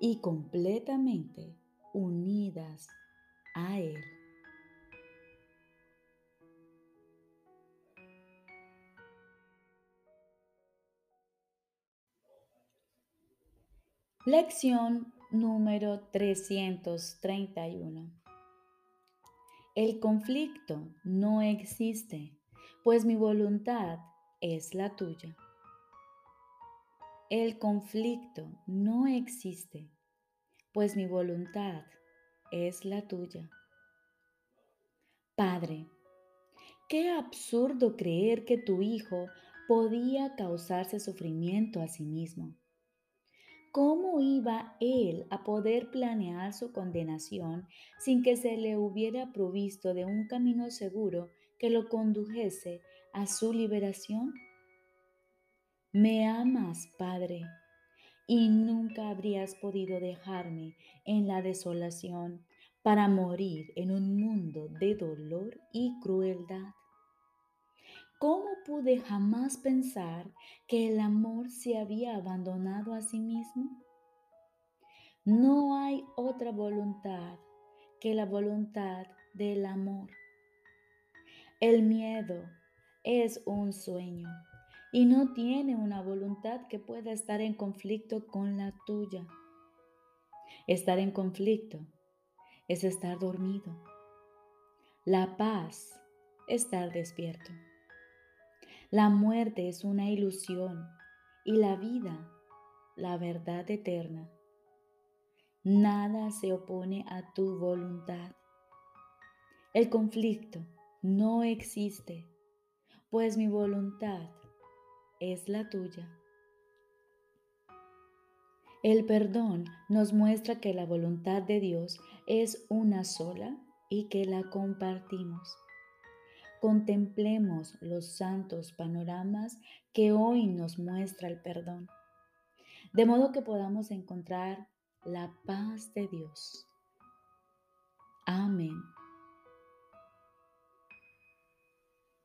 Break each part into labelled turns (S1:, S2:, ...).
S1: y completamente unidas a Él. Lección número 331. El conflicto no existe, pues mi voluntad es la tuya. El conflicto no existe, pues mi voluntad es la tuya. Padre, qué absurdo creer que tu hijo podía causarse sufrimiento a sí mismo. ¿Cómo iba él a poder planear su condenación sin que se le hubiera provisto de un camino seguro que lo condujese a su liberación? Me amas, Padre, y nunca habrías podido dejarme en la desolación para morir en un mundo de dolor y crueldad. ¿Cómo pude jamás pensar que el amor se había abandonado a sí mismo? No hay otra voluntad que la voluntad del amor. El miedo es un sueño y no tiene una voluntad que pueda estar en conflicto con la tuya. Estar en conflicto es estar dormido. La paz, estar despierto. La muerte es una ilusión y la vida, la verdad eterna. Nada se opone a tu voluntad. El conflicto no existe, pues mi voluntad es la tuya. El perdón nos muestra que la voluntad de Dios es una sola y que la compartimos. Contemplemos los santos panoramas que hoy nos muestra el perdón, de modo que podamos encontrar la paz de Dios. Amén.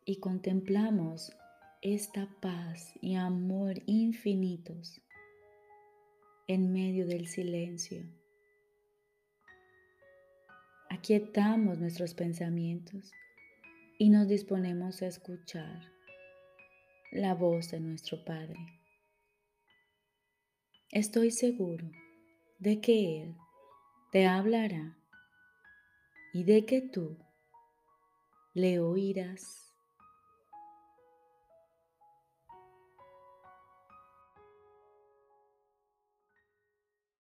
S1: Y contemplamos esta paz y amor infinitos en medio del silencio. Aquietamos nuestros pensamientos y nos disponemos a escuchar la voz de nuestro Padre. Estoy seguro de que Él te hablará y de que tú le oirás.